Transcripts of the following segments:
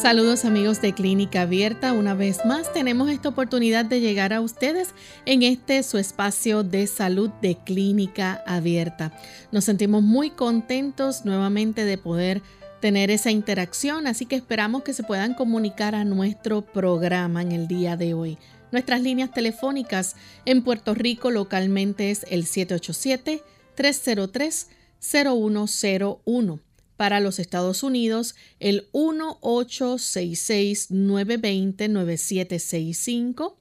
Saludos amigos de Clínica Abierta. Una vez más tenemos esta oportunidad de llegar a ustedes en este su espacio de salud de Clínica Abierta. Nos sentimos muy contentos nuevamente de poder tener esa interacción, así que esperamos que se puedan comunicar a nuestro programa en el día de hoy. Nuestras líneas telefónicas en Puerto Rico localmente es el 787 303 0101 para los Estados Unidos, el 1-866-920-9765.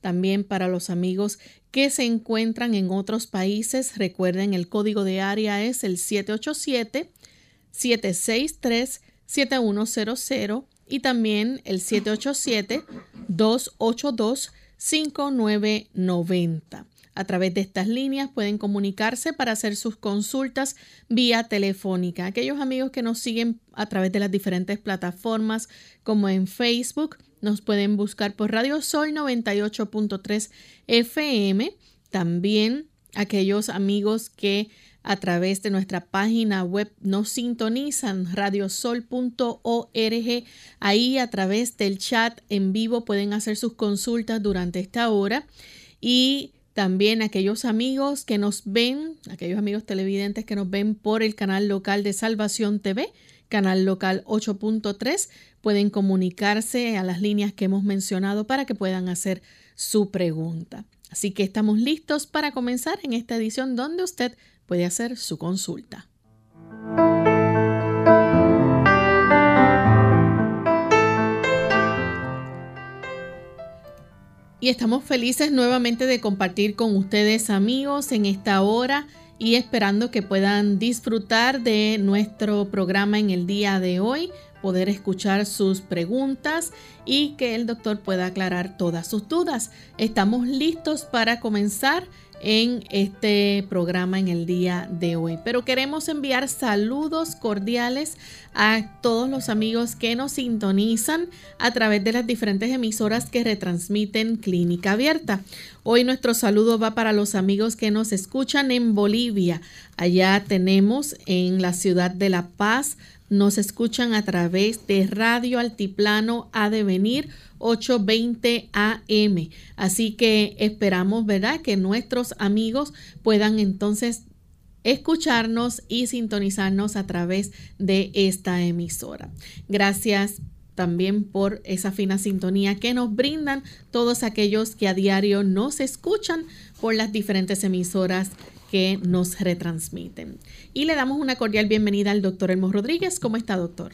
También para los amigos que se encuentran en otros países, recuerden el código de área es el 787-763-7100 y también el 787-282-5990. A través de estas líneas pueden comunicarse para hacer sus consultas vía telefónica. Aquellos amigos que nos siguen a través de las diferentes plataformas como en Facebook, nos pueden buscar por Radio Sol 98.3 FM. También aquellos amigos que a través de nuestra página web nos sintonizan radiosol.org. Ahí a través del chat en vivo pueden hacer sus consultas durante esta hora. Y también aquellos amigos que nos ven, aquellos amigos televidentes que nos ven por el canal local de Salvación TV, canal local 8.3, pueden comunicarse a las líneas que hemos mencionado para que puedan hacer su pregunta. Así que estamos listos para comenzar en esta edición donde usted puede hacer su consulta. Y estamos felices nuevamente de compartir con ustedes amigos en esta hora y esperando que puedan disfrutar de nuestro programa en el día de hoy, poder escuchar sus preguntas y que el doctor pueda aclarar todas sus dudas. Estamos listos para comenzar en este programa en el día de hoy. Pero queremos enviar saludos cordiales a todos los amigos que nos sintonizan a través de las diferentes emisoras que retransmiten Clínica Abierta. Hoy nuestro saludo va para los amigos que nos escuchan en Bolivia. Allá tenemos en la ciudad de La Paz, nos escuchan a través de Radio Altiplano A Devenir 8.20 AM. Así que esperamos, ¿verdad?, que nuestros amigos puedan entonces escucharnos y sintonizarnos a través de esta emisora. Gracias también por esa fina sintonía que nos brindan todos aquellos que a diario nos escuchan por las diferentes emisoras que nos retransmiten. Y le damos una cordial bienvenida al doctor Elmo Rodríguez. ¿Cómo está, doctor?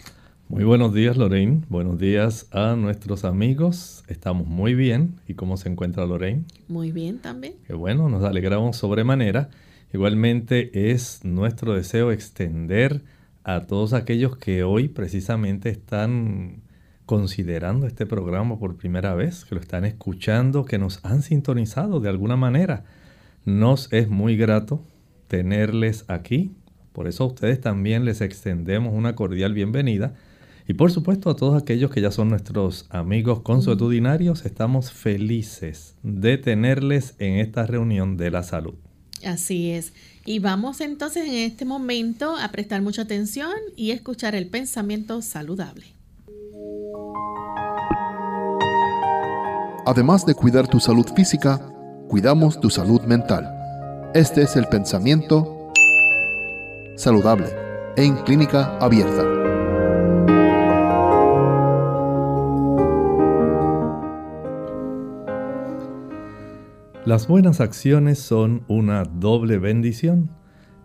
Muy buenos días, Lorraine. Buenos días a nuestros amigos. Estamos muy bien. ¿Y cómo se encuentra Lorraine? Muy bien también. Qué bueno, nos alegramos sobremanera. Igualmente es nuestro deseo extender a todos aquellos que hoy precisamente están considerando este programa por primera vez, que lo están escuchando, que nos han sintonizado de alguna manera. Nos es muy grato tenerles aquí. Por eso a ustedes también les extendemos una cordial bienvenida y por supuesto a todos aquellos que ya son nuestros amigos consuetudinarios, estamos felices de tenerles en esta reunión de la salud. Así es. Y vamos entonces en este momento a prestar mucha atención y escuchar el pensamiento saludable. Además de cuidar tu salud física, cuidamos tu salud mental. Este es el pensamiento saludable en clínica abierta. Las buenas acciones son una doble bendición,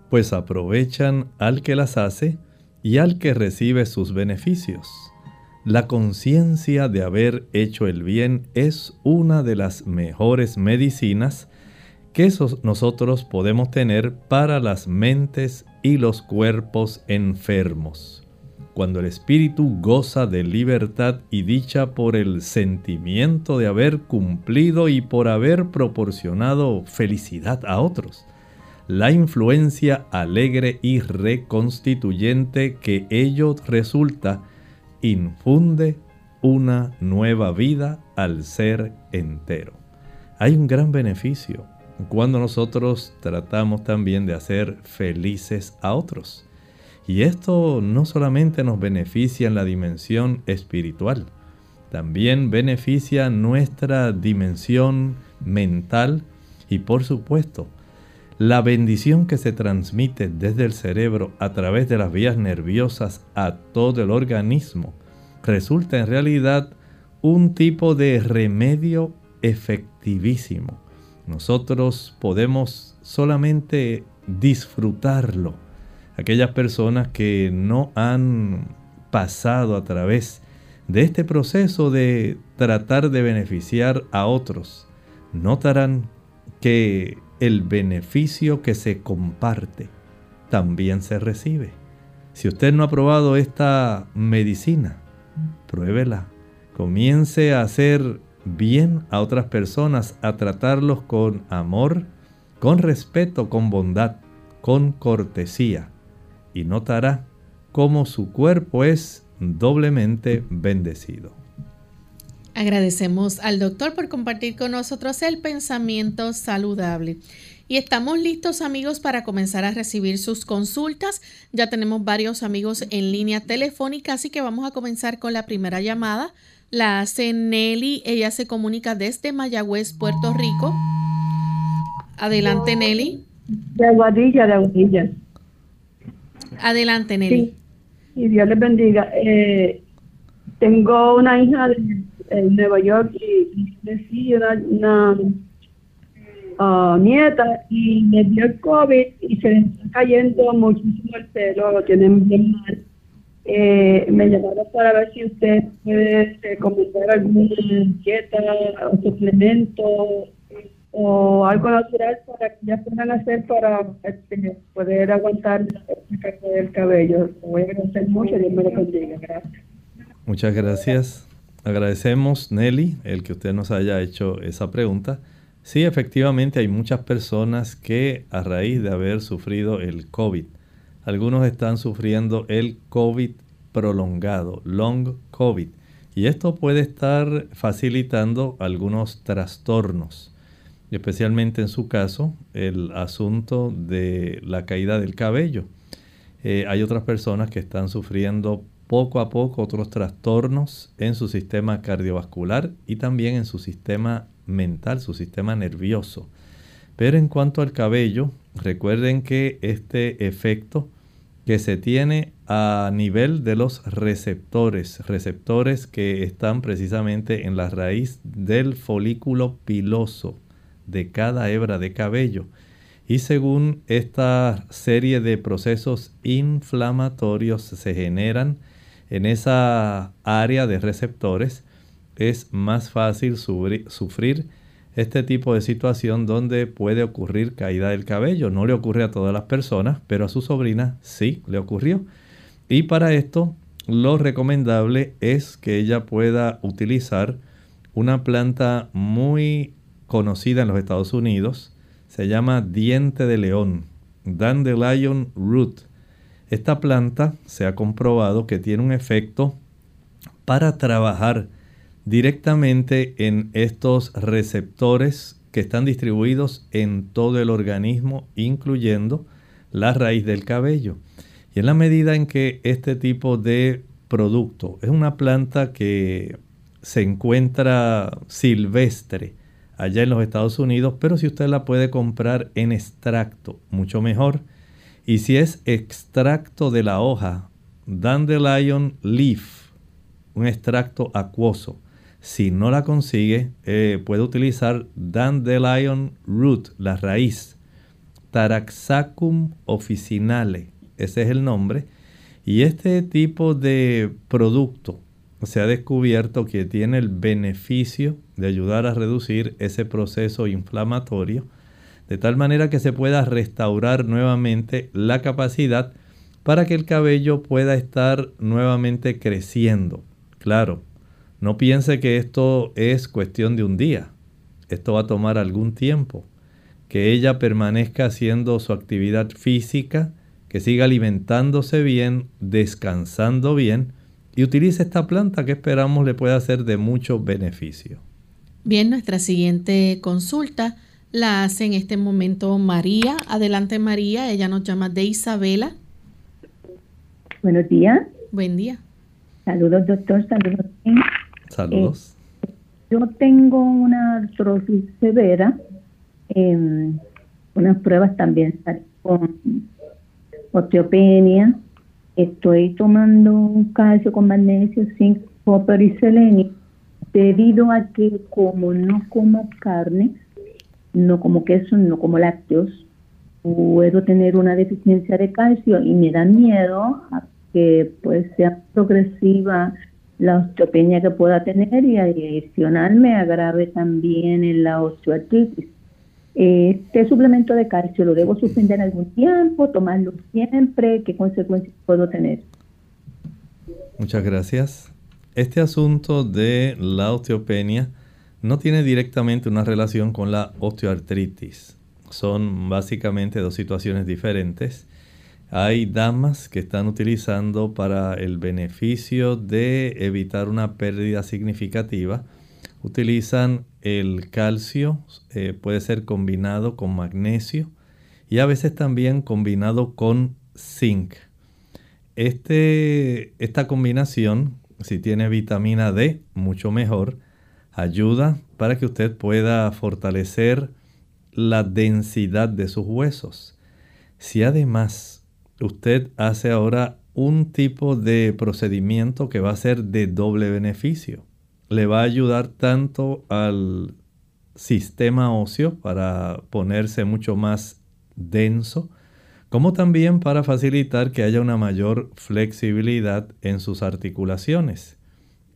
pues aprovechan al que las hace y al que recibe sus beneficios. La conciencia de haber hecho el bien es una de las mejores medicinas que nosotros podemos tener para las mentes y los cuerpos enfermos. Cuando el espíritu goza de libertad y dicha por el sentimiento de haber cumplido y por haber proporcionado felicidad a otros, la influencia alegre y reconstituyente que ello resulta infunde una nueva vida al ser entero. Hay un gran beneficio cuando nosotros tratamos también de hacer felices a otros. Y esto no solamente nos beneficia en la dimensión espiritual, también beneficia nuestra dimensión mental y por supuesto la bendición que se transmite desde el cerebro a través de las vías nerviosas a todo el organismo resulta en realidad un tipo de remedio efectivísimo. Nosotros podemos solamente disfrutarlo. Aquellas personas que no han pasado a través de este proceso de tratar de beneficiar a otros, notarán que el beneficio que se comparte también se recibe. Si usted no ha probado esta medicina, pruébela. Comience a hacer bien a otras personas, a tratarlos con amor, con respeto, con bondad, con cortesía. Y notará cómo su cuerpo es doblemente bendecido. Agradecemos al doctor por compartir con nosotros el pensamiento saludable. Y estamos listos amigos para comenzar a recibir sus consultas. Ya tenemos varios amigos en línea telefónica, así que vamos a comenzar con la primera llamada. La hace Nelly, ella se comunica desde Mayagüez, Puerto Rico. Adelante Nelly. De Aguadilla, de Aguadilla. Adelante Nelly. Y Dios les bendiga. Eh, tengo una hija de, Nueva York y, y una uh, nieta y me dio el COVID y se le está cayendo muchísimo el pelo, lo tienen bien mal. Eh, me llamaron para ver si usted puede eh, comentar alguna dieta o suplemento o algo natural para que ya puedan hacer para este, poder aguantar el del cabello. Voy a agradecer mucho, Dios me lo bendiga. Gracias. Muchas gracias. Agradecemos, Nelly, el que usted nos haya hecho esa pregunta. Sí, efectivamente hay muchas personas que a raíz de haber sufrido el COVID, algunos están sufriendo el COVID prolongado, long COVID, y esto puede estar facilitando algunos trastornos, especialmente en su caso el asunto de la caída del cabello. Eh, hay otras personas que están sufriendo poco a poco otros trastornos en su sistema cardiovascular y también en su sistema mental, su sistema nervioso. Pero en cuanto al cabello, recuerden que este efecto que se tiene a nivel de los receptores, receptores que están precisamente en la raíz del folículo piloso de cada hebra de cabello. Y según esta serie de procesos inflamatorios se generan en esa área de receptores, es más fácil sufrir este tipo de situación donde puede ocurrir caída del cabello. No le ocurre a todas las personas, pero a su sobrina sí le ocurrió. Y para esto lo recomendable es que ella pueda utilizar una planta muy conocida en los Estados Unidos. Se llama diente de león, dandelion root. Esta planta se ha comprobado que tiene un efecto para trabajar directamente en estos receptores que están distribuidos en todo el organismo, incluyendo la raíz del cabello. Y en la medida en que este tipo de producto es una planta que se encuentra silvestre allá en los Estados Unidos, pero si usted la puede comprar en extracto, mucho mejor. Y si es extracto de la hoja, dandelion leaf, un extracto acuoso, si no la consigue, eh, puede utilizar Dandelion root, la raíz. Taraxacum officinale, ese es el nombre. Y este tipo de producto se ha descubierto que tiene el beneficio de ayudar a reducir ese proceso inflamatorio, de tal manera que se pueda restaurar nuevamente la capacidad para que el cabello pueda estar nuevamente creciendo. Claro, no piense que esto es cuestión de un día. Esto va a tomar algún tiempo. Que ella permanezca haciendo su actividad física, que siga alimentándose bien, descansando bien y utilice esta planta que esperamos le pueda ser de mucho beneficio. Bien, nuestra siguiente consulta la hace en este momento María. Adelante María, ella nos llama de Isabela. Buenos días. Buen día. Saludos doctor, saludos. Saludos. Eh, yo tengo una artrosis severa, em, unas pruebas también con osteopenia. Estoy tomando un calcio con magnesio, zinc, copper y selenio debido a que como no como carne, no como queso, no como lácteos, puedo tener una deficiencia de calcio y me da miedo a que pues sea progresiva la osteopenia que pueda tener y adicional me agrave también en la osteoartritis. Este suplemento de calcio lo debo suspender algún tiempo, tomarlo siempre, ¿qué consecuencias puedo tener? Muchas gracias. Este asunto de la osteopenia no tiene directamente una relación con la osteoartritis. Son básicamente dos situaciones diferentes. Hay damas que están utilizando para el beneficio de evitar una pérdida significativa. Utilizan el calcio, eh, puede ser combinado con magnesio y a veces también combinado con zinc. Este, esta combinación si tiene vitamina D, mucho mejor. Ayuda para que usted pueda fortalecer la densidad de sus huesos. Si además usted hace ahora un tipo de procedimiento que va a ser de doble beneficio, le va a ayudar tanto al sistema óseo para ponerse mucho más denso, como también para facilitar que haya una mayor flexibilidad en sus articulaciones.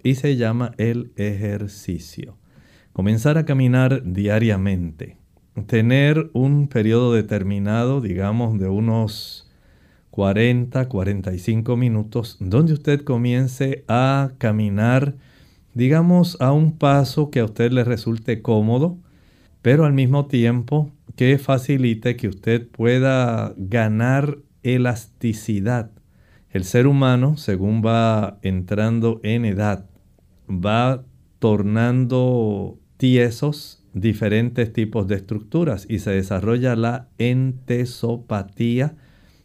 Y se llama el ejercicio. Comenzar a caminar diariamente. Tener un periodo determinado, digamos, de unos 40, 45 minutos, donde usted comience a caminar, digamos, a un paso que a usted le resulte cómodo, pero al mismo tiempo que facilite que usted pueda ganar elasticidad. El ser humano, según va entrando en edad, va tornando tiesos diferentes tipos de estructuras y se desarrolla la entesopatía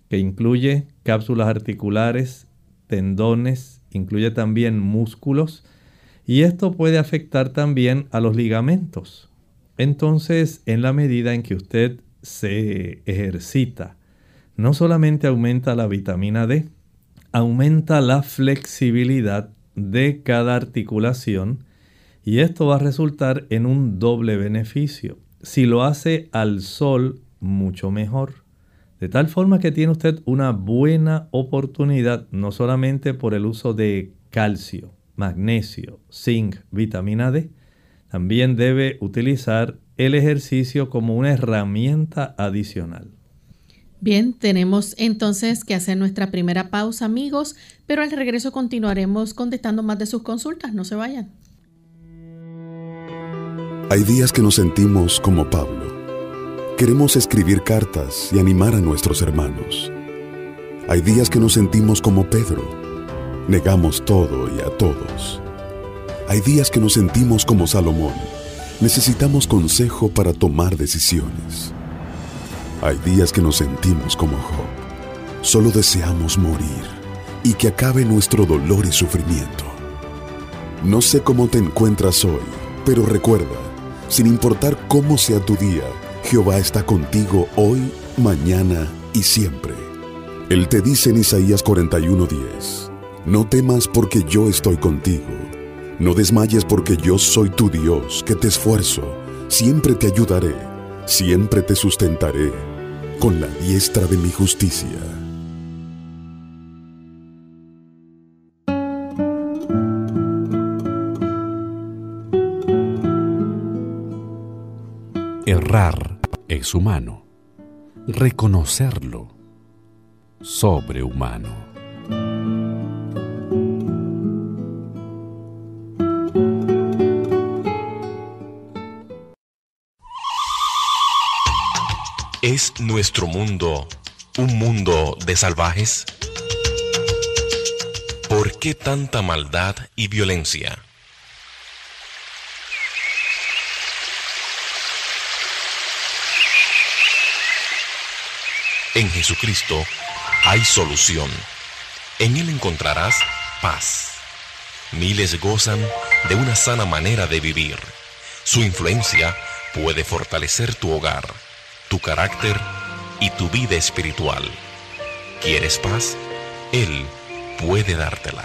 que incluye cápsulas articulares, tendones, incluye también músculos y esto puede afectar también a los ligamentos. Entonces, en la medida en que usted se ejercita, no solamente aumenta la vitamina D, aumenta la flexibilidad de cada articulación y esto va a resultar en un doble beneficio. Si lo hace al sol, mucho mejor. De tal forma que tiene usted una buena oportunidad, no solamente por el uso de calcio, magnesio, zinc, vitamina D, también debe utilizar el ejercicio como una herramienta adicional. Bien, tenemos entonces que hacer nuestra primera pausa, amigos, pero al regreso continuaremos contestando más de sus consultas. No se vayan. Hay días que nos sentimos como Pablo. Queremos escribir cartas y animar a nuestros hermanos. Hay días que nos sentimos como Pedro. Negamos todo y a todos. Hay días que nos sentimos como Salomón. Necesitamos consejo para tomar decisiones. Hay días que nos sentimos como Job. Solo deseamos morir y que acabe nuestro dolor y sufrimiento. No sé cómo te encuentras hoy, pero recuerda, sin importar cómo sea tu día, Jehová está contigo hoy, mañana y siempre. Él te dice en Isaías 41:10, no temas porque yo estoy contigo no desmayes porque yo soy tu Dios, que te esfuerzo, siempre te ayudaré, siempre te sustentaré con la diestra de mi justicia. Errar es humano. Reconocerlo, sobrehumano. ¿Es nuestro mundo un mundo de salvajes? ¿Por qué tanta maldad y violencia? En Jesucristo hay solución. En Él encontrarás paz. Miles gozan de una sana manera de vivir. Su influencia puede fortalecer tu hogar, tu carácter y tu vida espiritual. ¿Quieres paz? Él puede dártela.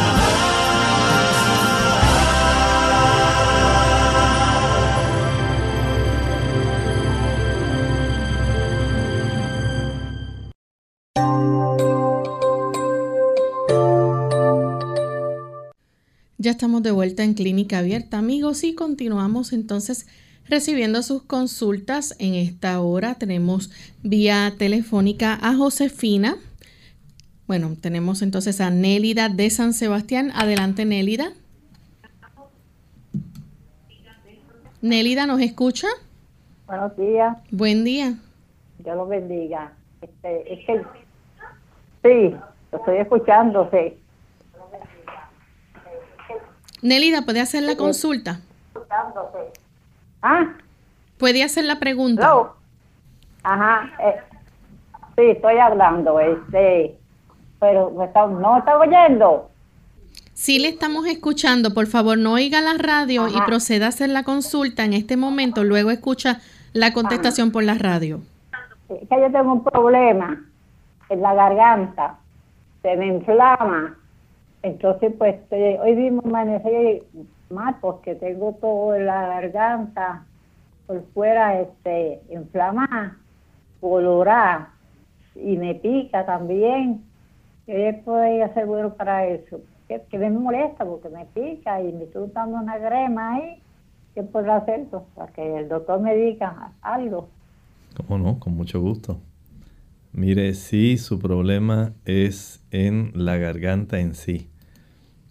Ya estamos de vuelta en Clínica Abierta, amigos, y continuamos entonces recibiendo sus consultas. En esta hora tenemos vía telefónica a Josefina. Bueno, tenemos entonces a Nélida de San Sebastián. Adelante, Nélida. Nélida, ¿nos escucha? Buenos días, Buen día. Dios los bendiga. Este, es que, sí, lo estoy escuchando, sí. Nélida, ¿puede hacer la consulta? Ah, ¿Puede hacer la pregunta? hello. Ajá, eh, sí, estoy hablando, este, pero me está- no me está oyendo. Sí le estamos escuchando. Por favor, no oiga la radio y proceda a hacer la consulta en este momento. Luego escucha la contestación por la radio. Es que yo tengo un problema en la garganta, se me inflama. Entonces, pues, hoy mismo amanecí mal porque tengo todo en la garganta por fuera este, inflamada, colorada, y me pica también. ¿Qué podría hacer bueno para eso? Que, me molesta porque me pica y me estoy usando una crema ahí. ¿Qué puedo hacer? Pues, para que el doctor me diga algo. ¿Cómo no? Con mucho gusto. Mire, si su problema es en la garganta en sí,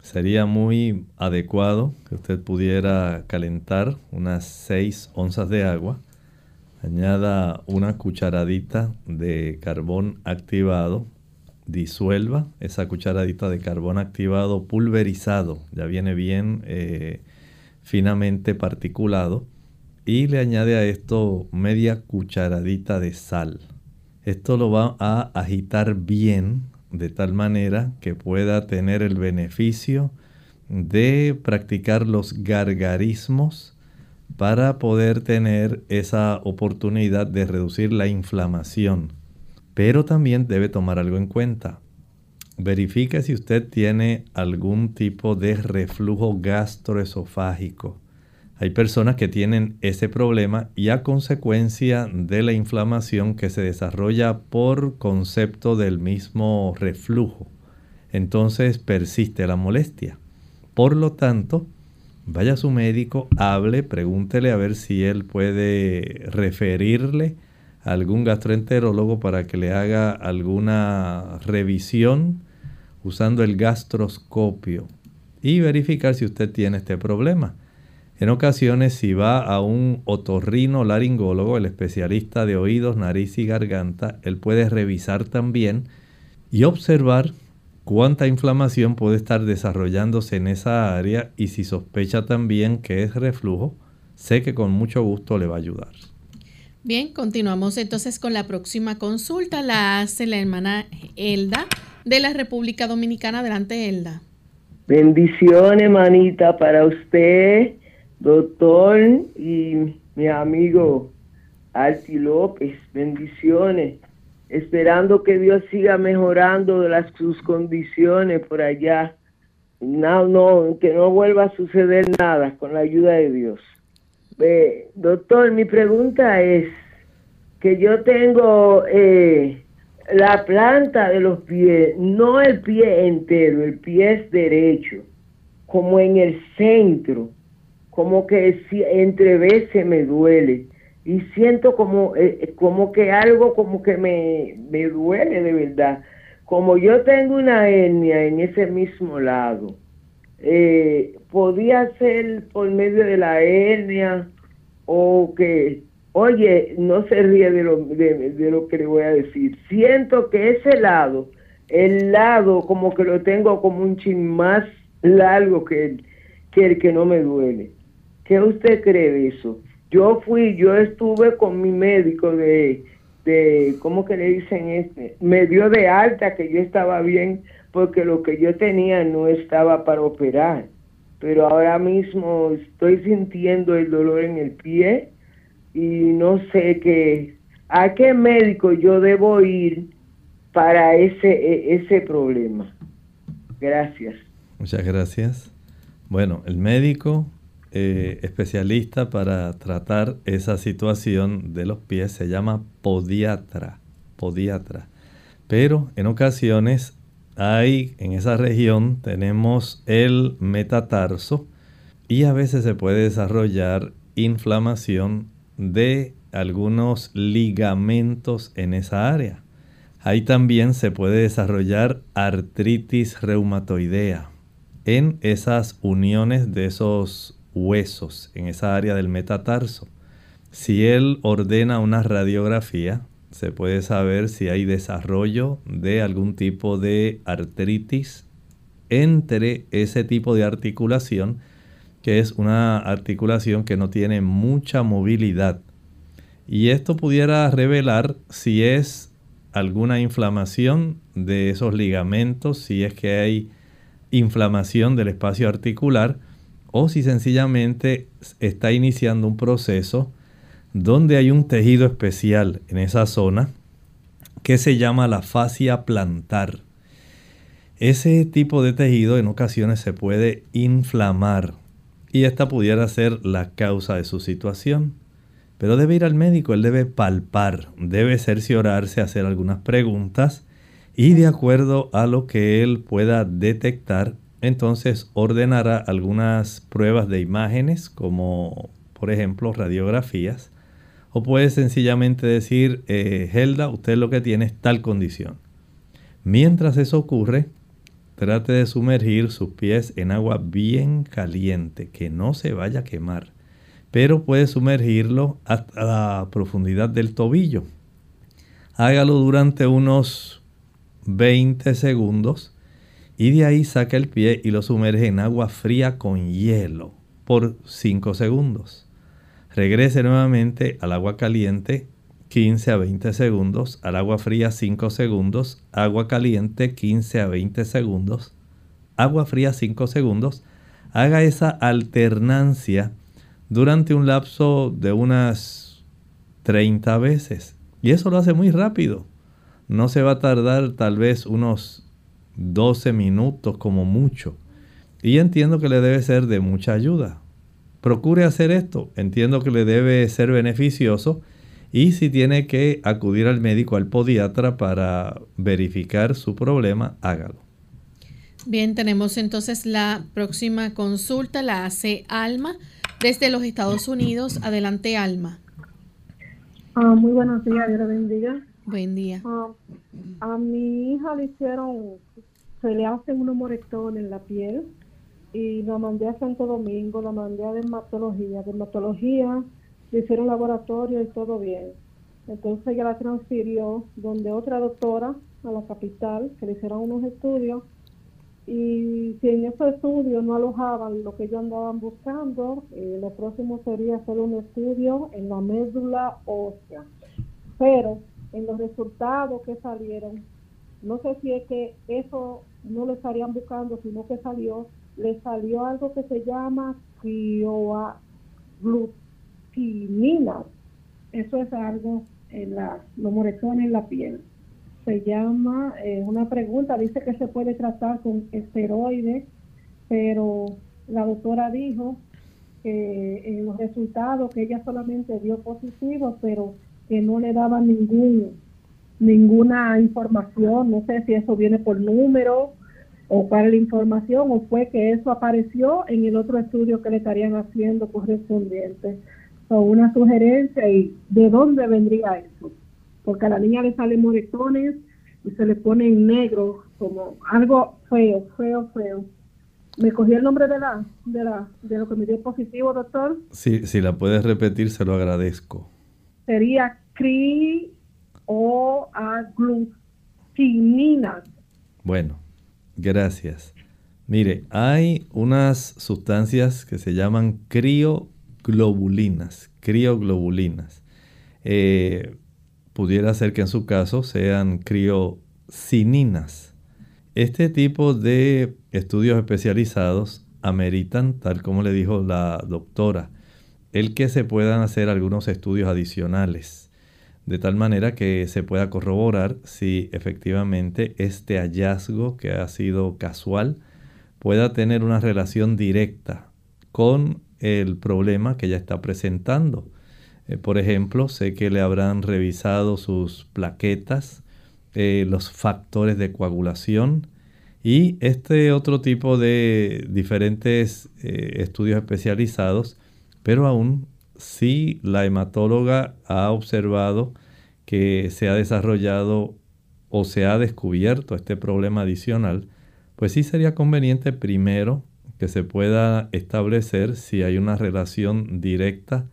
sería muy adecuado que usted pudiera calentar unas 6 onzas de agua, añada una cucharadita de carbón activado, disuelva esa cucharadita de carbón activado pulverizado, ya viene bien eh, finamente particulado, y le añade a esto media cucharadita de sal. Esto lo va a agitar bien de tal manera que pueda tener el beneficio de practicar los gargarismos para poder tener esa oportunidad de reducir la inflamación. Pero también debe tomar algo en cuenta. Verifique si usted tiene algún tipo de reflujo gastroesofágico. Hay personas que tienen ese problema y a consecuencia de la inflamación que se desarrolla por concepto del mismo reflujo. Entonces persiste la molestia. Por lo tanto, vaya a su médico, hable, pregúntele a ver si él puede referirle a algún gastroenterólogo para que le haga alguna revisión usando el gastroscopio y verificar si usted tiene este problema. En ocasiones, si va a un otorrino laringólogo, el especialista de oídos, nariz y garganta, él puede revisar también y observar cuánta inflamación puede estar desarrollándose en esa área y si sospecha también que es reflujo, sé que con mucho gusto le va a ayudar. Bien, continuamos entonces con la próxima consulta. La hace la hermana Elda de la República Dominicana. Adelante, Elda. Bendiciones, manita, para usted, doctor, y mi amigo Arti López. Bendiciones. Esperando que Dios siga mejorando las, sus condiciones por allá. No, no, que no vuelva a suceder nada con la ayuda de Dios. Doctor, mi pregunta es que yo tengo eh, la planta de los pies, no el pie entero, el pie derecho, como en el centro, como que si, entre veces me duele y siento como, eh, como que algo como que me, me duele de verdad. Como yo tengo una hernia en ese mismo lado, eh, podía ser por medio de la hernia o que, oye, no se ríe de lo, de, lo que le voy a decir. Siento que ese lado, el lado como que lo tengo como un chin más largo que que, el que no me duele. ¿Qué usted cree de eso? Yo fui, yo estuve con mi médico de, de, ¿cómo que le dicen este? Me dio de alta que yo estaba bien porque lo que yo tenía no estaba para operar. Pero ahora mismo estoy sintiendo el dolor en el pie y no sé qué, a qué médico yo debo ir para ese, e, ese problema. Gracias. Muchas gracias. Bueno, el médico eh, especialista para tratar esa situación de los pies se llama podiatra. Podiatra. Pero en ocasiones hay en esa región tenemos el metatarso y a veces se puede desarrollar inflamación de algunos ligamentos en esa área. Ahí también se puede desarrollar artritis reumatoidea en esas uniones de esos huesos, en esa área del metatarso. Si él ordena una radiografía, se puede saber si hay desarrollo de algún tipo de artritis entre ese tipo de articulación, que es una articulación que no tiene mucha movilidad. Y esto pudiera revelar si es alguna inflamación de esos ligamentos, si es que hay inflamación del espacio articular, o si sencillamente está iniciando un proceso donde hay un tejido especial en esa zona que se llama la fascia plantar. Ese tipo de tejido en ocasiones se puede inflamar y esta pudiera ser la causa de su situación. Pero debe ir al médico, él debe palpar, debe cerciorarse, hacer algunas preguntas y de acuerdo a lo que él pueda detectar, entonces ordenará algunas pruebas de imágenes como por ejemplo radiografías o puede sencillamente decir, eh, Helda, usted lo que tiene es tal condición. Mientras eso ocurre, trate de sumergir sus pies en agua bien caliente, que no se vaya a quemar. Pero puede sumergirlo hasta la profundidad del tobillo. Hágalo durante unos 20 segundos y de ahí saca el pie y lo sumerge en agua fría con hielo por 5 segundos. Regrese nuevamente al agua caliente 15 a 20 segundos, al agua fría 5 segundos, agua caliente 15 a 20 segundos, agua fría 5 segundos. Haga esa alternancia durante un lapso de unas 30 veces. Y eso lo hace muy rápido. No se va a tardar tal vez unos 12 minutos como mucho. Y entiendo que le debe ser de mucha ayuda procure hacer esto. Entiendo que le debe ser beneficioso y si tiene que acudir al médico, al podiatra para verificar su problema, hágalo. Bien, tenemos entonces la próxima consulta, la hace Alma desde los Estados Unidos. Adelante, Alma. Ah, muy buenos días, Dios bendiga. Buen día. Ah, a mi hija le hicieron, se le hacen unos moretones en la piel y la mandé a Santo Domingo, la mandé a dermatología. Dermatología, le hicieron laboratorio y todo bien. Entonces ella la transfirió donde otra doctora a la capital, que le hicieron unos estudios y si en esos estudios no alojaban lo que ellos andaban buscando, eh, lo próximo sería hacer un estudio en la médula ósea. Pero en los resultados que salieron, no sé si es que eso no lo estarían buscando, sino que salió, le salió algo que se llama crioaglutinina. Eso es algo en la, los moretones en la piel se llama, eh, una pregunta, dice que se puede tratar con esteroides, pero la doctora dijo que en los resultados que ella solamente dio positivos, pero que no le daba ningún ninguna información, no sé si eso viene por número o cuál es la información, o fue que eso apareció en el otro estudio que le estarían haciendo correspondiente. O una sugerencia y de dónde vendría eso porque a la niña le salen moretones y se le pone en negro, como algo feo, feo, feo. ¿Me cogí el nombre de la, de la, de lo que me dio positivo, doctor? Sí, si la puedes repetir, se lo agradezco. Sería cri o aglutinina. Bueno, gracias. Mire, hay unas sustancias que se llaman crioglobulinas, crioglobulinas. Eh, pudiera ser que en su caso sean criocininas. Este tipo de estudios especializados ameritan, tal como le dijo la doctora, el que se puedan hacer algunos estudios adicionales, de tal manera que se pueda corroborar si efectivamente este hallazgo que ha sido casual pueda tener una relación directa con el problema que ya está presentando. Eh, por ejemplo, sé que le habrán revisado sus plaquetas, eh, los factores de coagulación y este otro tipo de diferentes eh, estudios especializados, pero aún si la hematóloga ha observado que se ha desarrollado o se ha descubierto este problema adicional, pues sí sería conveniente primero que se pueda establecer si hay una relación directa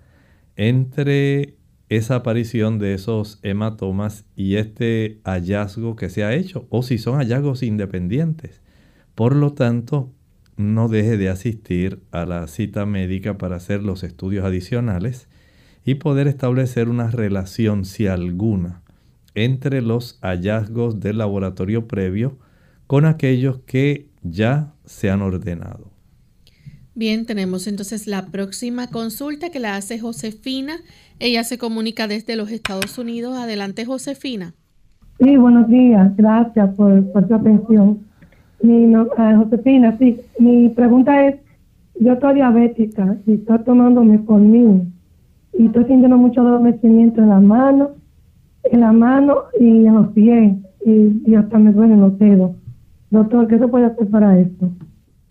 entre esa aparición de esos hematomas y este hallazgo que se ha hecho, o si son hallazgos independientes. Por lo tanto, no deje de asistir a la cita médica para hacer los estudios adicionales y poder establecer una relación, si alguna, entre los hallazgos del laboratorio previo con aquellos que ya se han ordenado. Bien, tenemos entonces la próxima consulta que la hace Josefina. Ella se comunica desde los Estados Unidos. Adelante, Josefina. Sí, buenos días. Gracias por, por su atención. Mi, no, eh, Josefina, sí, mi pregunta es, yo estoy diabética y estoy tomando metformin y estoy sintiendo mucho adormecimiento en la mano, en la mano y en los pies y, y hasta me duelen los dedos. Doctor, ¿qué se puede hacer para esto?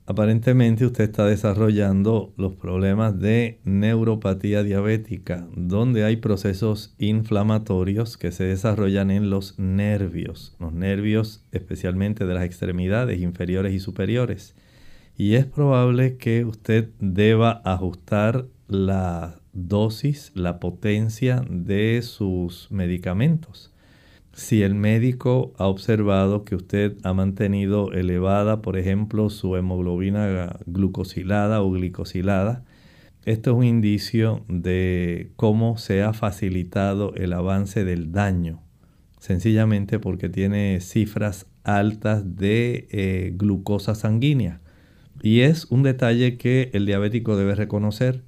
Aparentemente usted está desarrollando los problemas de neuropatía diabética, donde hay procesos inflamatorios que se desarrollan en los nervios, los nervios especialmente de las extremidades inferiores y superiores. Y es probable que usted deba ajustar la dosis, la potencia de sus medicamentos. Si el médico ha observado que usted ha mantenido elevada, por ejemplo, su hemoglobina glucosilada o glicosilada, esto es un indicio de cómo se ha facilitado el avance del daño, sencillamente porque tiene cifras altas de eh, glucosa sanguínea. Y es un detalle que el diabético debe reconocer.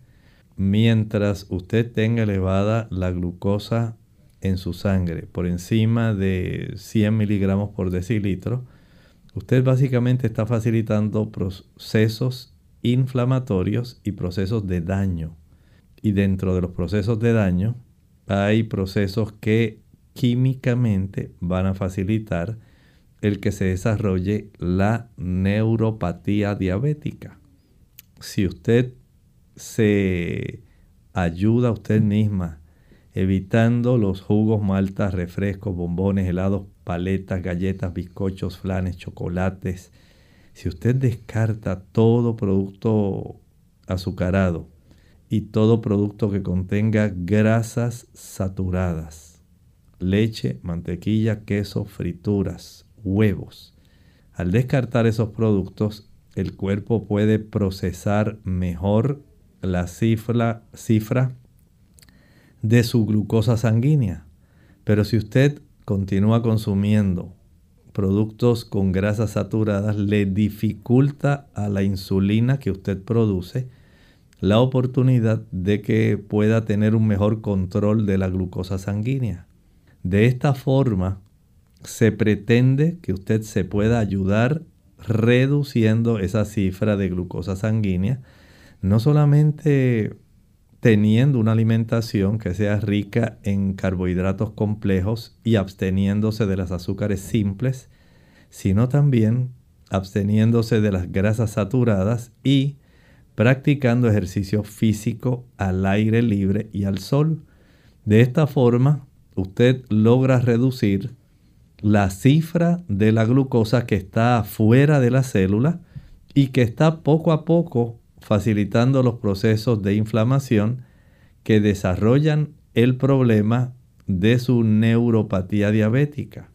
Mientras usted tenga elevada la glucosa en su sangre por encima de 100 miligramos por decilitro, usted básicamente está facilitando procesos inflamatorios y procesos de daño. Y dentro de los procesos de daño hay procesos que químicamente van a facilitar el que se desarrolle la neuropatía diabética. Si usted se ayuda a usted misma evitando los jugos, maltas, refrescos, bombones, helados, paletas, galletas, bizcochos, flanes, chocolates. Si usted descarta todo producto azucarado y todo producto que contenga grasas saturadas, leche, mantequilla, queso, frituras, huevos, Al descartar esos productos, el cuerpo puede procesar mejor la cifra, cifra de su glucosa sanguínea. Pero si usted continúa consumiendo productos con grasas saturadas, le dificulta a la insulina que usted produce la oportunidad de que pueda tener un mejor control de la glucosa sanguínea. De esta forma, se pretende que usted se pueda ayudar reduciendo esa cifra de glucosa sanguínea, no solamente teniendo una alimentación que sea rica en carbohidratos complejos y absteniéndose de las azúcares simples, sino también absteniéndose de las grasas saturadas y practicando ejercicio físico al aire libre y al sol. De esta forma, usted logra reducir la cifra de la glucosa que está fuera de la célula y que está poco a poco facilitando los procesos de inflamación que desarrollan el problema de su neuropatía diabética.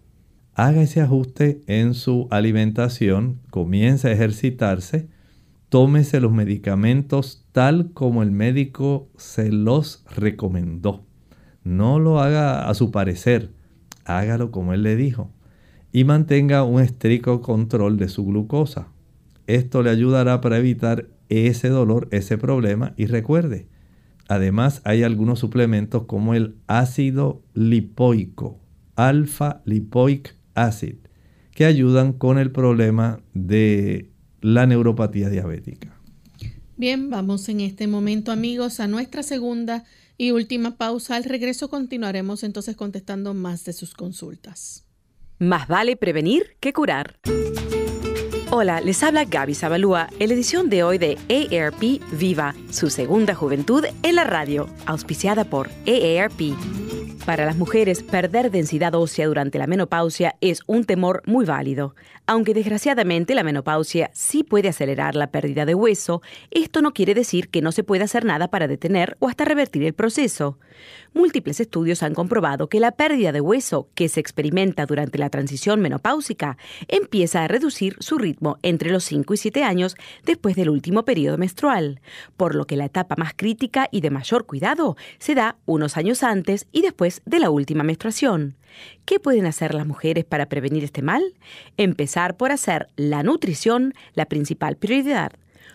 Haga ese ajuste en su alimentación, comience a ejercitarse, tómese los medicamentos tal como el médico se los recomendó. No lo haga a su parecer, hágalo como él le dijo. Y mantenga un estricto control de su glucosa. Esto le ayudará para evitar ese dolor, ese problema. Y recuerde, además hay algunos suplementos como el ácido lipoico, alfa lipoic acid, que ayudan con el problema de la neuropatía diabética. Bien, vamos en este momento amigos a nuestra segunda y última pausa. Al regreso continuaremos entonces contestando más de sus consultas. Más vale prevenir que curar. Hola, les habla Gaby Zabalúa en la edición de hoy de AARP Viva, su segunda juventud en la radio, auspiciada por AARP. Para las mujeres, perder densidad ósea durante la menopausia es un temor muy válido. Aunque desgraciadamente la menopausia sí puede acelerar la pérdida de hueso, esto no quiere decir que no se pueda hacer nada para detener o hasta revertir el proceso. Múltiples estudios han comprobado que la pérdida de hueso que se experimenta durante la transición menopáusica empieza a reducir su ritmo entre los 5 y 7 años después del último periodo menstrual, por lo que la etapa más crítica y de mayor cuidado se da unos años antes y después de la última menstruación. ¿Qué pueden hacer las mujeres para prevenir este mal? Empezar por hacer la nutrición la principal prioridad.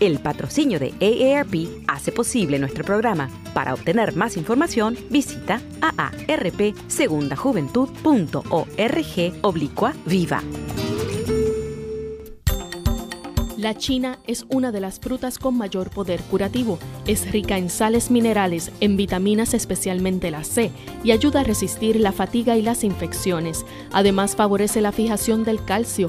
El patrocinio de AARP hace posible nuestro programa. Para obtener más información, visita aarpsegundajuventud.org oblicua viva. La china es una de las frutas con mayor poder curativo. Es rica en sales minerales, en vitaminas especialmente la C, y ayuda a resistir la fatiga y las infecciones. Además favorece la fijación del calcio,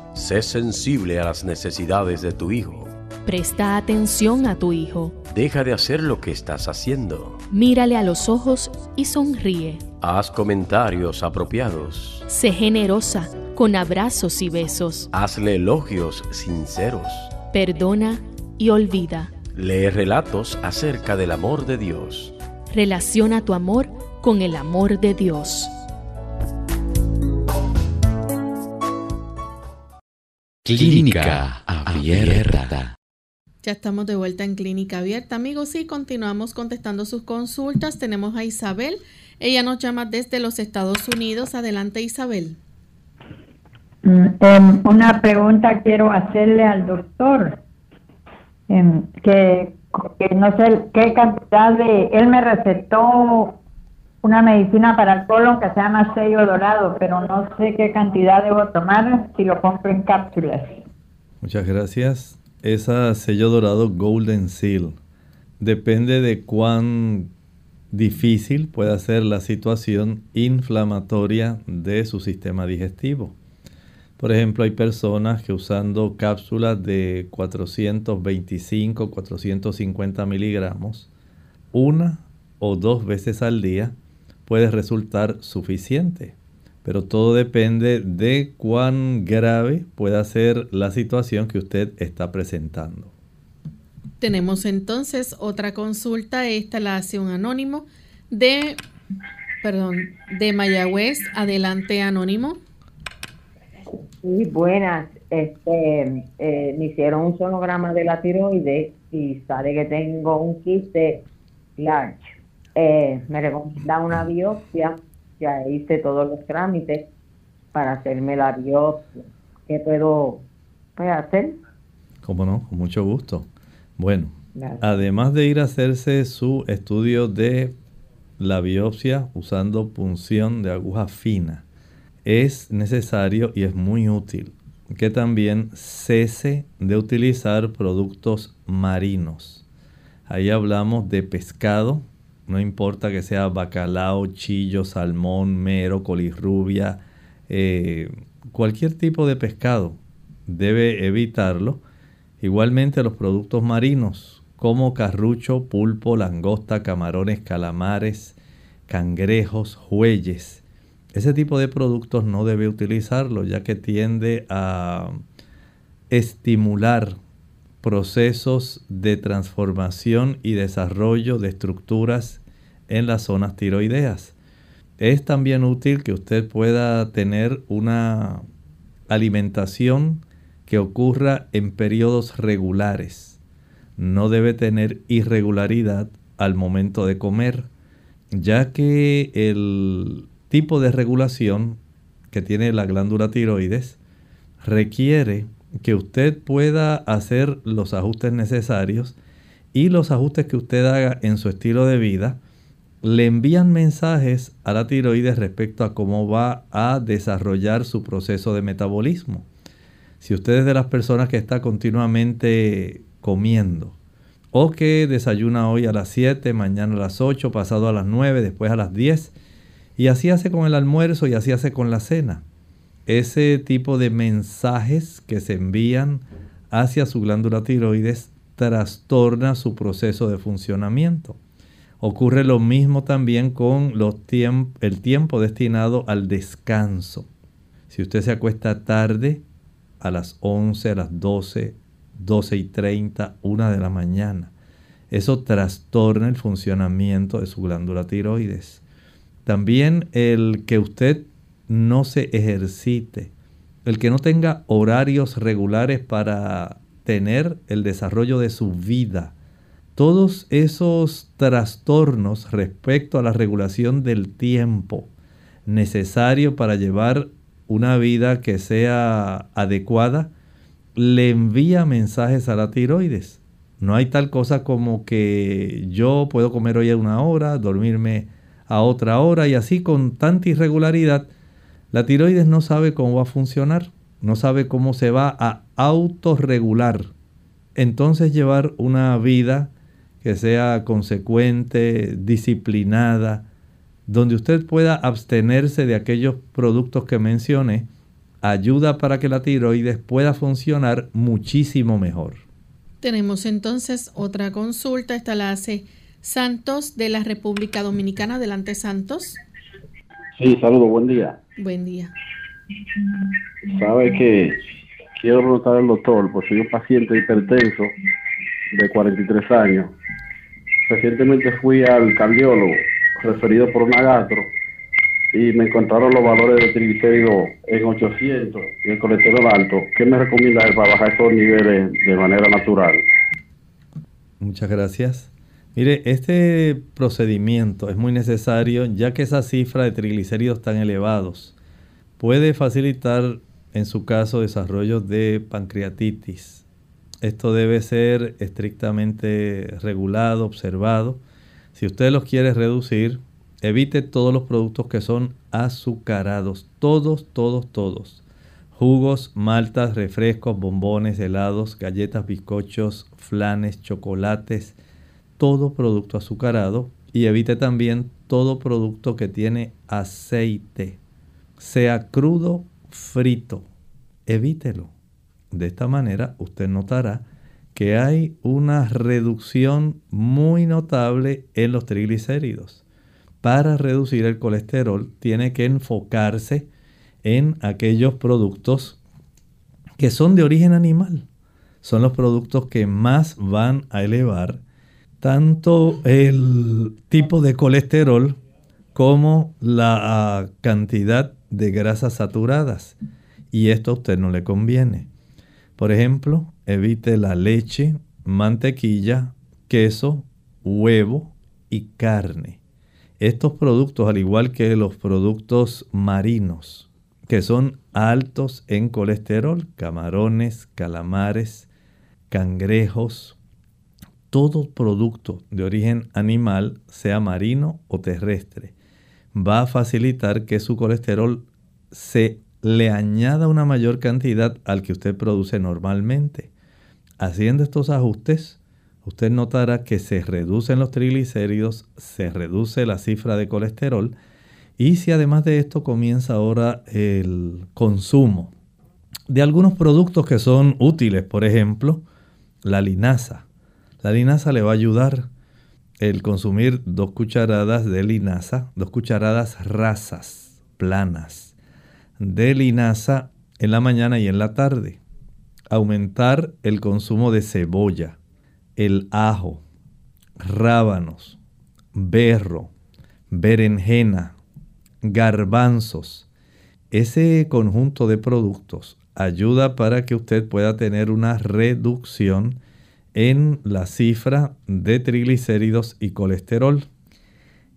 Sé sensible a las necesidades de tu hijo. Presta atención a tu hijo. Deja de hacer lo que estás haciendo. Mírale a los ojos y sonríe. Haz comentarios apropiados. Sé generosa, con abrazos y besos. Hazle elogios sinceros. Perdona y olvida. Lee relatos acerca del amor de Dios. Relaciona tu amor con el amor de Dios. Clínica Abierta. Ya estamos de vuelta en Clínica Abierta, amigos, y continuamos contestando sus consultas. Tenemos a Isabel. Ella nos llama desde los Estados Unidos. Adelante, Isabel. Um, una pregunta quiero hacerle al doctor. Um, que no sé qué cantidad de... Él me recetó una medicina para el colon que se llama sello dorado, pero no sé qué cantidad debo tomar si lo compro en cápsulas. Muchas gracias. Esa sello dorado Golden Seal depende de cuán difícil pueda ser la situación inflamatoria de su sistema digestivo. Por ejemplo, hay personas que usando cápsulas de 425, 450 miligramos, una o dos veces al día puede resultar suficiente. Pero todo depende de cuán grave pueda ser la situación que usted está presentando. Tenemos entonces otra consulta. Esta la hace un anónimo de, perdón, de Mayagüez. Adelante, anónimo. Sí, buenas. Este, eh, me hicieron un sonograma de la tiroides y sale que tengo un quiste large. Eh, me recomienda una biopsia. Ya hice todos los trámites para hacerme la biopsia. ¿Qué puedo, hacer? Cómo no, con mucho gusto. Bueno, además de ir a hacerse su estudio de la biopsia usando punción de aguja fina, es necesario y es muy útil que también cese de utilizar productos marinos. Ahí hablamos de pescado, no importa que sea bacalao, chillo, salmón, mero, colirrubia, eh, cualquier tipo de pescado debe evitarlo. Igualmente los productos marinos como carrucho, pulpo, langosta, camarones, calamares, cangrejos, jueyes ese tipo de productos no debe utilizarlo ya que tiende a estimular procesos de transformación y desarrollo de estructuras en las zonas tiroideas. Es también útil que usted pueda tener una alimentación que ocurra en periodos regulares. No debe tener irregularidad al momento de comer, ya que el tipo de regulación que tiene la glándula tiroides requiere que usted pueda hacer los ajustes necesarios y los ajustes que usted haga en su estilo de vida le envían mensajes a la tiroides respecto a cómo va a desarrollar su proceso de metabolismo. Si usted es de las personas que está continuamente comiendo o que desayuna hoy a las 7, mañana a las 8, pasado a las 9, después a las 10, y así hace con el almuerzo y así hace con la cena. Ese tipo de mensajes que se envían hacia su glándula tiroides trastorna su proceso de funcionamiento. Ocurre lo mismo también con los el tiempo destinado al descanso. Si usted se acuesta tarde, a las 11, a las 12, 12 y 30, 1 de la mañana, eso trastorna el funcionamiento de su glándula tiroides. También el que usted no se ejercite, el que no tenga horarios regulares para tener el desarrollo de su vida. Todos esos trastornos respecto a la regulación del tiempo necesario para llevar una vida que sea adecuada, le envía mensajes a la tiroides. No hay tal cosa como que yo puedo comer hoy a una hora, dormirme a otra hora y así con tanta irregularidad, la tiroides no sabe cómo va a funcionar, no sabe cómo se va a autorregular. Entonces llevar una vida que sea consecuente, disciplinada, donde usted pueda abstenerse de aquellos productos que mencioné, ayuda para que la tiroides pueda funcionar muchísimo mejor. Tenemos entonces otra consulta, esta la hace Santos de la República Dominicana. Adelante, Santos. Sí, saludo, buen día. Buen día. Sabe que quiero preguntar al doctor, porque soy un paciente hipertenso de 43 años. Recientemente fui al cardiólogo referido por una gastro y me encontraron los valores de triglicéridos en 800 y el colesterol alto. ¿Qué me recomienda para bajar esos niveles de manera natural? Muchas gracias. Mire, este procedimiento es muy necesario ya que esa cifra de triglicéridos tan elevados puede facilitar en su caso desarrollo de pancreatitis Esto debe ser estrictamente regulado, observado. Si usted los quiere reducir, evite todos los productos que son azucarados. Todos, todos, todos. Jugos, maltas, refrescos, bombones, helados, galletas, bizcochos, flanes, chocolates. Todo producto azucarado. Y evite también todo producto que tiene aceite. Sea crudo, frito. Evítelo. De esta manera usted notará que hay una reducción muy notable en los triglicéridos. Para reducir el colesterol tiene que enfocarse en aquellos productos que son de origen animal. Son los productos que más van a elevar tanto el tipo de colesterol como la cantidad de grasas saturadas. Y esto a usted no le conviene. Por ejemplo, evite la leche, mantequilla, queso, huevo y carne. Estos productos, al igual que los productos marinos, que son altos en colesterol, camarones, calamares, cangrejos, todo producto de origen animal, sea marino o terrestre, va a facilitar que su colesterol se le añada una mayor cantidad al que usted produce normalmente. Haciendo estos ajustes, usted notará que se reducen los triglicéridos, se reduce la cifra de colesterol y si además de esto comienza ahora el consumo de algunos productos que son útiles, por ejemplo, la linaza. La linaza le va a ayudar el consumir dos cucharadas de linaza, dos cucharadas rasas, planas de linaza en la mañana y en la tarde. Aumentar el consumo de cebolla, el ajo, rábanos, berro, berenjena, garbanzos. Ese conjunto de productos ayuda para que usted pueda tener una reducción en la cifra de triglicéridos y colesterol.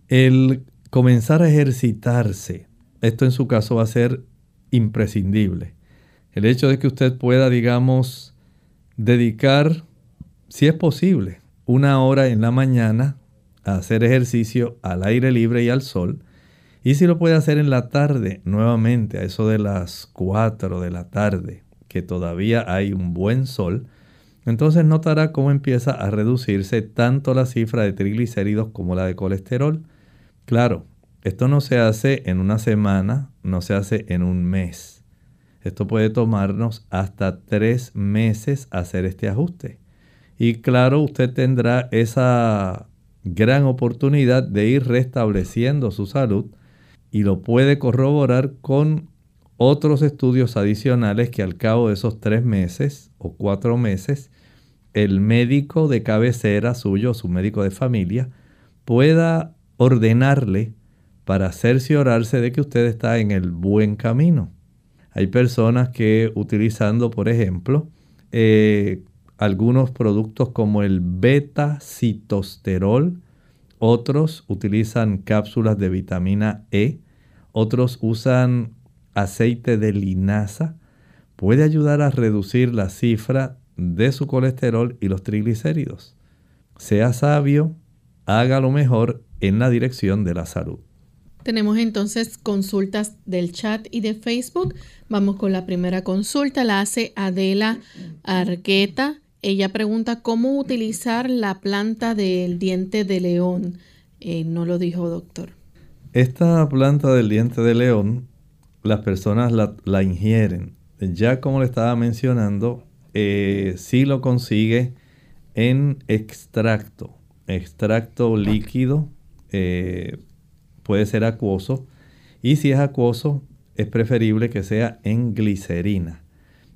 El comenzar a ejercitarse, esto en su caso va a ser imprescindible. El hecho de que usted pueda, digamos, dedicar, si es posible, una hora en la mañana a hacer ejercicio al aire libre y al sol. Y si lo puede hacer en la tarde, nuevamente a eso de las 4 de la tarde, que todavía hay un buen sol, entonces notará cómo empieza a reducirse tanto la cifra de triglicéridos como la de colesterol. Claro, esto no se hace en una semana, no se hace en un mes. Esto puede tomarnos hasta tres meses hacer este ajuste. Y claro, usted tendrá esa gran oportunidad de ir restableciendo su salud y lo puede corroborar con otros estudios adicionales que al cabo de esos tres meses o cuatro meses, el médico de cabecera suyo, su médico de familia, pueda ordenarle para cerciorarse de que usted está en el buen camino. Hay personas que utilizando, por ejemplo, eh, algunos productos como el beta-citosterol, otros utilizan cápsulas de vitamina E, otros usan aceite de linaza, puede ayudar a reducir la cifra de su colesterol y los triglicéridos. Sea sabio, haga lo mejor en la dirección de la salud. Tenemos entonces consultas del chat y de Facebook. Vamos con la primera consulta. La hace Adela Argueta. Ella pregunta cómo utilizar la planta del diente de león. Eh, no lo dijo doctor. Esta planta del diente de león, las personas la, ingieren. Ya como le estaba mencionando, eh, sí lo consigue en extracto, extracto líquido. Eh, puede ser acuoso y si es acuoso es preferible que sea en glicerina.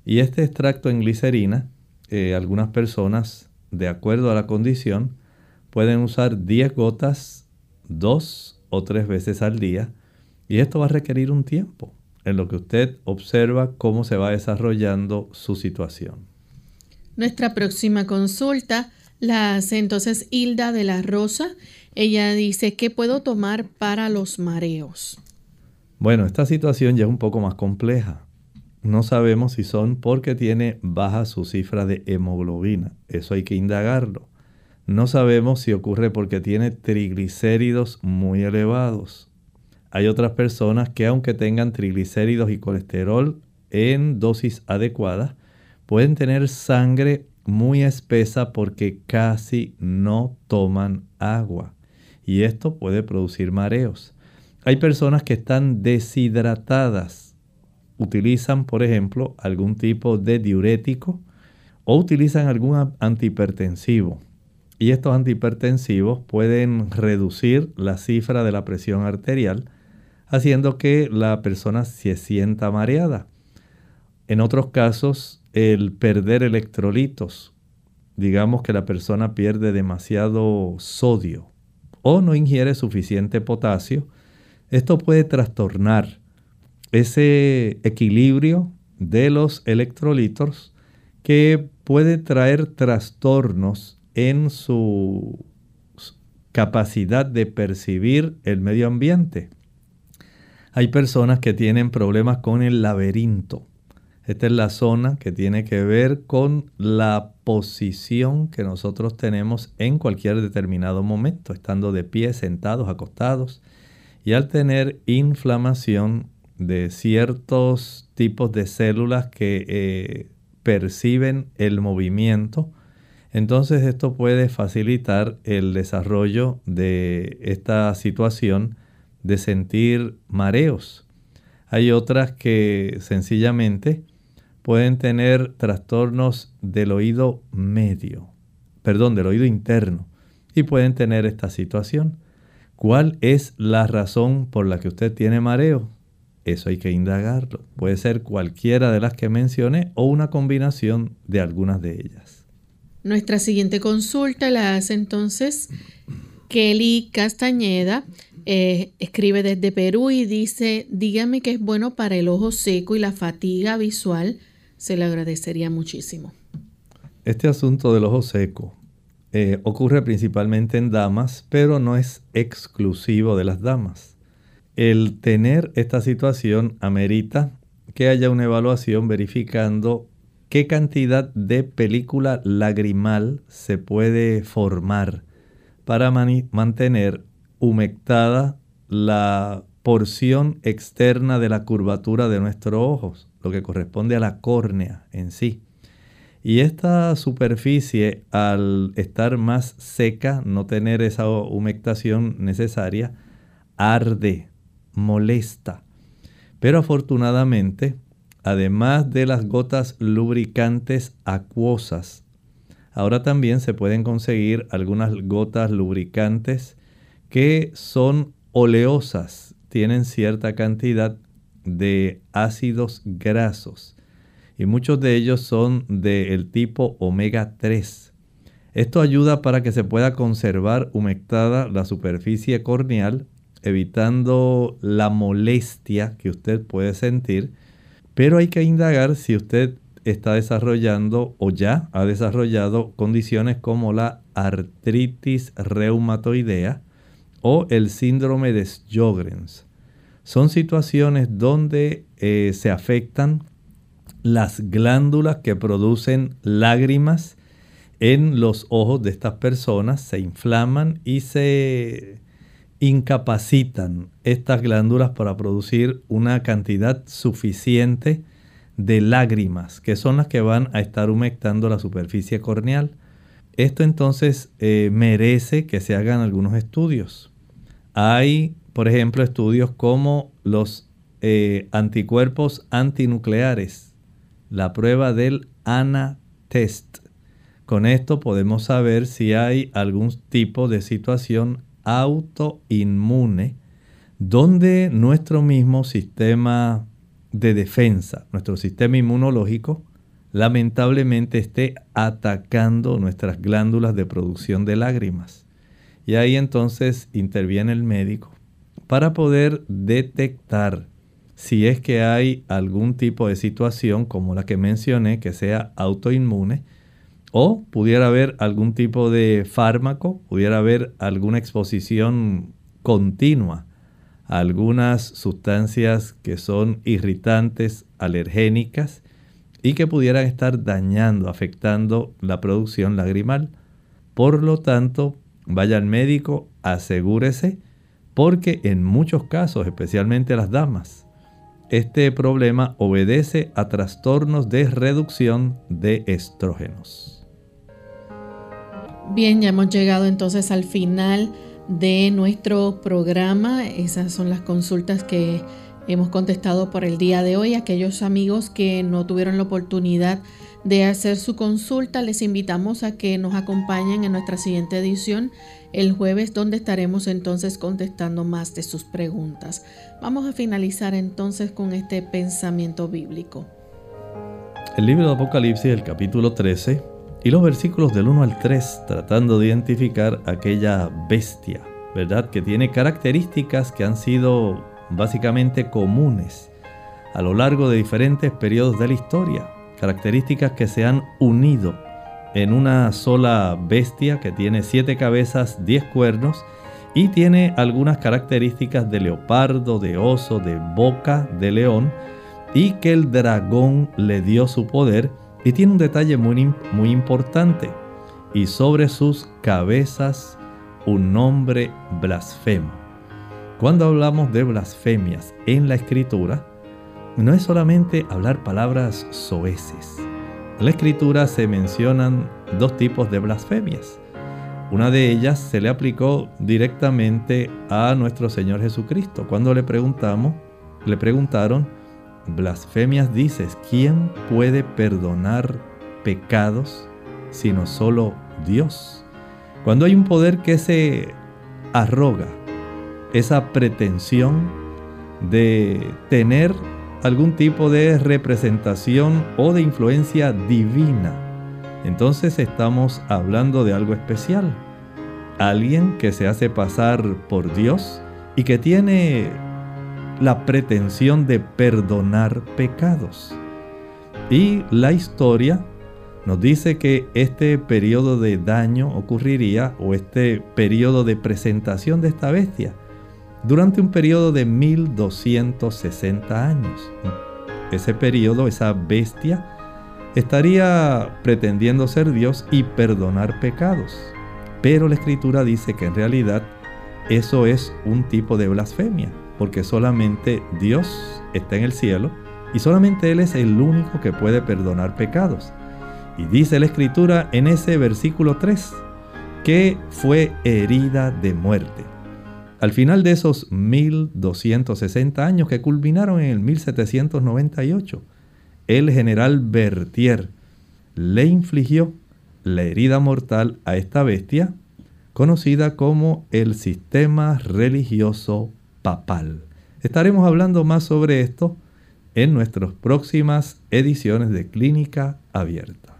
Y este extracto en glicerina, eh, algunas personas, de acuerdo a la condición, pueden usar 10 gotas dos o tres veces al día y esto va a requerir un tiempo en lo que usted observa cómo se va desarrollando su situación. Nuestra próxima consulta la hace entonces Hilda de la Rosa. Ella dice, ¿qué puedo tomar para los mareos? Bueno, esta situación ya es un poco más compleja. no sabemos si son porque tiene baja su cifra de hemoglobina. Eso hay que indagarlo. No sabemos si ocurre porque tiene triglicéridos muy elevados. Hay otras personas que aunque tengan triglicéridos y colesterol en dosis adecuadas, pueden tener sangre muy espesa porque casi no toman agua. Y esto puede producir mareos. Hay personas que están deshidratadas. Utilizan, por ejemplo, algún tipo de diurético o utilizan algún antihipertensivo. Y estos antihipertensivos pueden reducir la cifra de la presión arterial, haciendo que la persona se sienta mareada. En otros casos, el perder electrolitos, digamos que la persona pierde demasiado sodio o no ingiere suficiente potasio, esto puede trastornar ese equilibrio de los electrolitos que puede traer trastornos en su capacidad de percibir el medio ambiente. Hay personas que tienen problemas con el laberinto. Esta es la zona que tiene que ver con la posición que nosotros tenemos en cualquier determinado momento, estando de pie, sentados, acostados. Y al tener inflamación de ciertos tipos de células que eh, perciben el movimiento, entonces esto puede facilitar el desarrollo de esta situación de sentir mareos. Hay otras que sencillamente pueden tener trastornos del oído medio, perdón, del oído interno, y pueden tener esta situación. ¿Cuál es la razón por la que usted tiene mareo? Eso hay que indagarlo. Puede ser cualquiera de las que mencioné o una combinación de algunas de ellas. Nuestra siguiente consulta la hace entonces Kelly Castañeda. Eh, escribe desde Perú y dice, dígame que es bueno para el ojo seco y la fatiga visual. Se le agradecería muchísimo. Este asunto del ojo seco eh, ocurre principalmente en damas, pero no es exclusivo de las damas. El tener esta situación amerita que haya una evaluación verificando qué cantidad de película lagrimal se puede formar para mantener humectada la porción externa de la curvatura de nuestros ojos, lo que corresponde a la córnea en sí. Y esta superficie, al estar más seca, no tener esa humectación necesaria, arde, molesta. Pero afortunadamente, además de las gotas lubricantes acuosas, ahora también se pueden conseguir algunas gotas lubricantes que son oleosas, tienen cierta cantidad de ácidos grasos y muchos de ellos son del tipo omega 3. Esto ayuda para que se pueda conservar humectada la superficie corneal, evitando la molestia que usted puede sentir pero hay que indagar si usted está desarrollando o ya ha desarrollado condiciones como la artritis reumatoidea o el síndrome de Sjögren's. Son situaciones donde eh, se afectan las glándulas que producen lágrimas en los ojos de estas personas, se inflaman y se incapacitan estas glándulas para producir una cantidad suficiente de lágrimas, que son las que van a estar humectando la superficie corneal. Esto entonces eh, merece que se hagan algunos estudios. Hay, por ejemplo, estudios como los eh, anticuerpos antinucleares, la prueba del ANA-test. Con esto podemos saber si hay algún tipo de situación autoinmune, donde nuestro mismo sistema de defensa, nuestro sistema inmunológico, lamentablemente esté atacando nuestras glándulas de producción de lágrimas. Y ahí entonces interviene el médico para poder detectar si es que hay algún tipo de situación como la que mencioné que sea autoinmune o pudiera haber algún tipo de fármaco, pudiera haber alguna exposición continua algunas sustancias que son irritantes, alergénicas y que pudieran estar dañando, afectando la producción lagrimal. Por lo tanto, vaya al médico, asegúrese, porque en muchos casos, especialmente las damas, este problema obedece a trastornos de reducción de estrógenos. Bien, ya hemos llegado entonces al final de nuestro programa. Esas son las consultas que hemos contestado por el día de hoy. Aquellos amigos que no tuvieron la oportunidad de hacer su consulta, les invitamos a que nos acompañen en nuestra siguiente edición el jueves, donde estaremos entonces contestando más de sus preguntas. Vamos a finalizar entonces con este pensamiento bíblico. El libro de Apocalipsis, el capítulo 13, y los versículos del 1 al 3, tratando de identificar aquella bestia, ¿verdad? Que tiene características que han sido básicamente comunes a lo largo de diferentes periodos de la historia, características que se han unido en una sola bestia que tiene siete cabezas, diez cuernos y tiene algunas características de leopardo, de oso, de boca, de león y que el dragón le dio su poder y tiene un detalle muy, muy importante y sobre sus cabezas un nombre blasfemo. Cuando hablamos de blasfemias en la escritura, no es solamente hablar palabras soeces. En la escritura se mencionan dos tipos de blasfemias. Una de ellas se le aplicó directamente a nuestro Señor Jesucristo. Cuando le preguntamos, le preguntaron, blasfemias dices, ¿quién puede perdonar pecados sino solo Dios? Cuando hay un poder que se arroga esa pretensión de tener algún tipo de representación o de influencia divina, entonces estamos hablando de algo especial. Alguien que se hace pasar por Dios y que tiene la pretensión de perdonar pecados. Y la historia nos dice que este periodo de daño ocurriría, o este periodo de presentación de esta bestia, durante un periodo de 1260 años. Ese periodo, esa bestia, estaría pretendiendo ser Dios y perdonar pecados. Pero la escritura dice que en realidad eso es un tipo de blasfemia, porque solamente Dios está en el cielo y solamente Él es el único que puede perdonar pecados. Y dice la escritura en ese versículo 3 que fue herida de muerte. Al final de esos 1260 años que culminaron en el 1798, el general Berthier le infligió la herida mortal a esta bestia, conocida como el sistema religioso papal. Estaremos hablando más sobre esto en nuestras próximas ediciones de Clínica Abierta.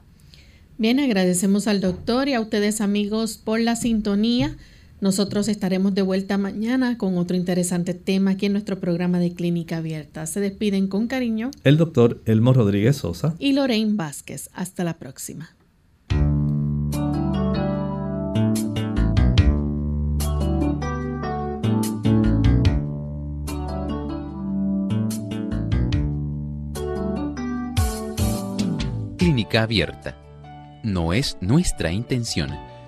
Bien, agradecemos al doctor y a ustedes amigos por la sintonía. Nosotros estaremos de vuelta mañana con otro interesante tema aquí en nuestro programa de Clínica Abierta. Se despiden con cariño el doctor Elmo Rodríguez Sosa y Lorraine Vázquez. Hasta la próxima. Clínica Abierta. No es nuestra intención